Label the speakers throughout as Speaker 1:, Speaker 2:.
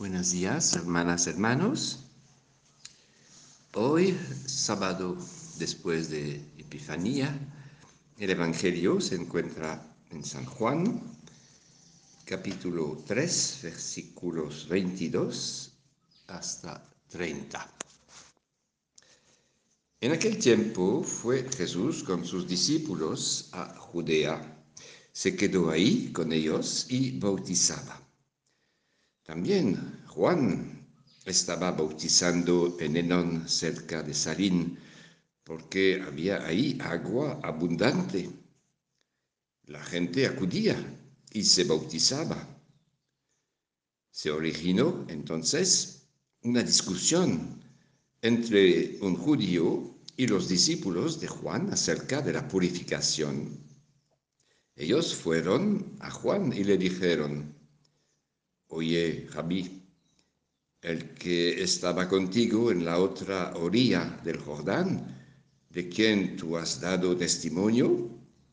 Speaker 1: Buenos días, hermanas, hermanos. Hoy, sábado después de Epifanía, el Evangelio se encuentra en San Juan, capítulo 3, versículos 22 hasta 30. En aquel tiempo fue Jesús con sus discípulos a Judea. Se quedó ahí con ellos y bautizaba. También Juan estaba bautizando en Enón cerca de Salín, porque había ahí agua abundante. La gente acudía y se bautizaba. Se originó entonces una discusión entre un judío y los discípulos de Juan acerca de la purificación. Ellos fueron a Juan y le dijeron, Oye, Rabí, el que estaba contigo en la otra orilla del Jordán, de quien tú has dado testimonio,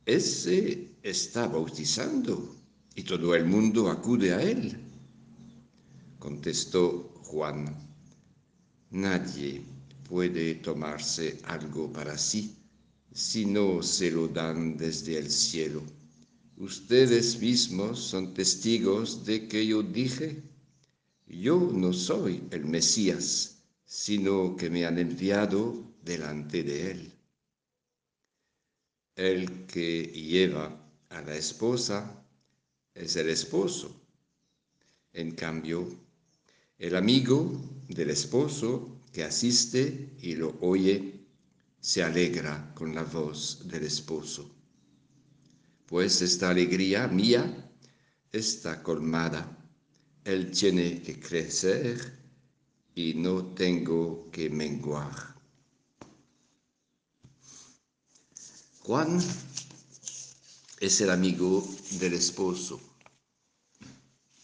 Speaker 1: ese está bautizando y todo el mundo acude a él. Contestó Juan, nadie puede tomarse algo para sí si no se lo dan desde el cielo. Ustedes mismos son testigos de que yo dije, yo no soy el Mesías, sino que me han enviado delante de él. El que lleva a la esposa es el esposo. En cambio, el amigo del esposo que asiste y lo oye se alegra con la voz del esposo pues esta alegría mía está colmada. Él tiene que crecer y no tengo que menguar. Juan es el amigo del esposo,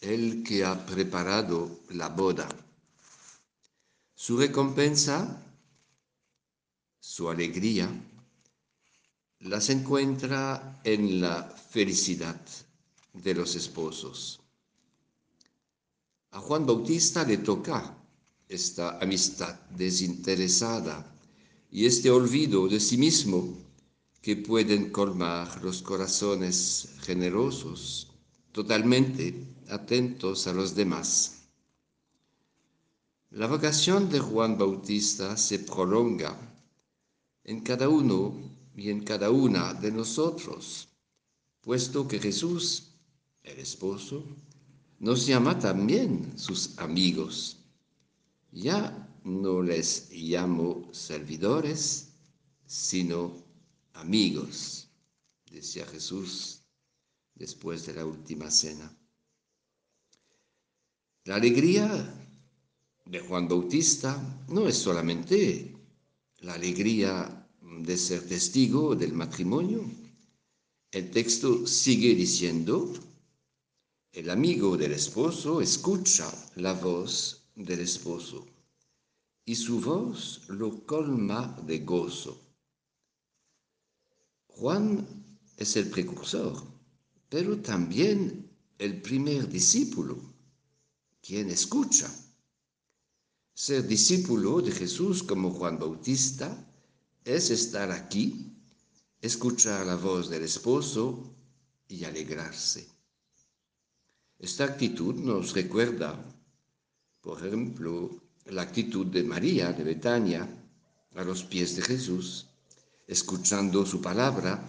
Speaker 1: el que ha preparado la boda. Su recompensa, su alegría, las encuentra en la felicidad de los esposos. A Juan Bautista le toca esta amistad desinteresada y este olvido de sí mismo que pueden colmar los corazones generosos, totalmente atentos a los demás. La vocación de Juan Bautista se prolonga en cada uno y en cada una de nosotros, puesto que Jesús, el esposo, nos llama también sus amigos. Ya no les llamo servidores, sino amigos, decía Jesús después de la última cena. La alegría de Juan Bautista no es solamente la alegría de ser testigo del matrimonio, el texto sigue diciendo, el amigo del esposo escucha la voz del esposo y su voz lo colma de gozo. Juan es el precursor, pero también el primer discípulo, quien escucha. Ser discípulo de Jesús como Juan Bautista es estar aquí, escuchar la voz del esposo y alegrarse. Esta actitud nos recuerda, por ejemplo, la actitud de María de Betania a los pies de Jesús, escuchando su palabra,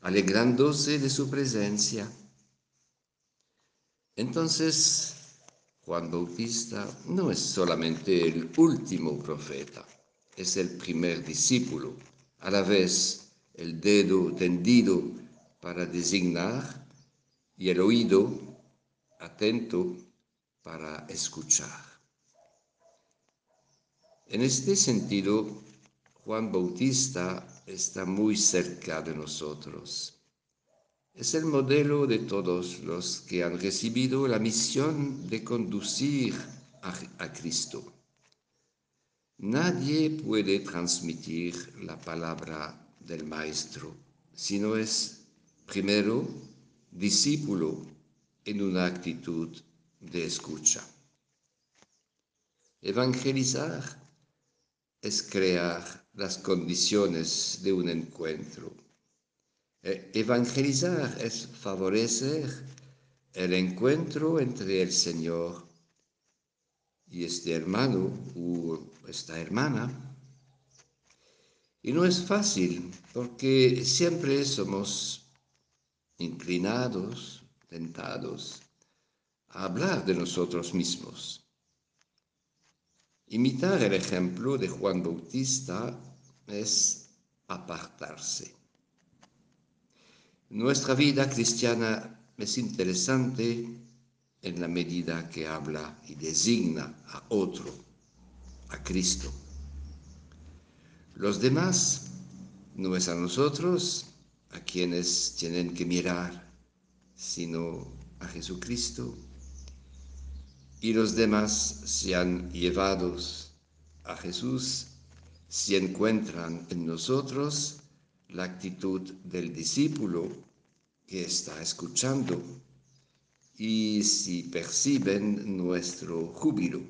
Speaker 1: alegrándose de su presencia. Entonces, Juan Bautista no es solamente el último profeta, es el primer discípulo, a la vez el dedo tendido para designar y el oído atento para escuchar. En este sentido, Juan Bautista está muy cerca de nosotros. Es el modelo de todos los que han recibido la misión de conducir a, Cristo. Nadie puede transmitir la palabra del Maestro si no es primero discípulo en una actitud de escucha. Evangelizar es crear las condiciones de un encuentro. Eh, evangelizar es favorecer el encuentro entre el Señor y este hermano o esta hermana. Y no es fácil porque siempre somos inclinados, tentados a hablar de nosotros mismos. Imitar el ejemplo de Juan Bautista es apartarse. Nuestra vida cristiana es interesante en la medida que habla y designa a otro, a Cristo. Los demás no es a nosotros a quienes tienen que mirar, sino a Jesucristo y los demás sean llevados a Jesús si encuentran en nosotros la actitud del discípulo que está escuchando y si perciben nuestro júbilo.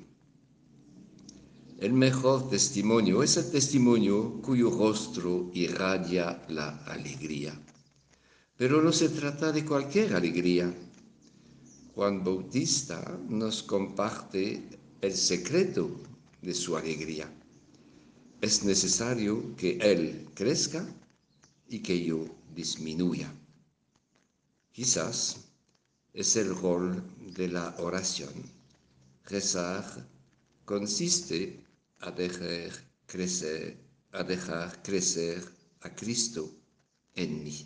Speaker 1: El mejor testimonio es el testimonio cuyo rostro irradia la alegría. Pero no se trata de cualquier alegría Juan Bautista nos comparte el secreto de su alegría. Es necesario que Él crezca y que yo disminuya. Quizás es el rol de la oración. Rezar consiste a dejar crecer, a dejar crecer a Cristo en mí.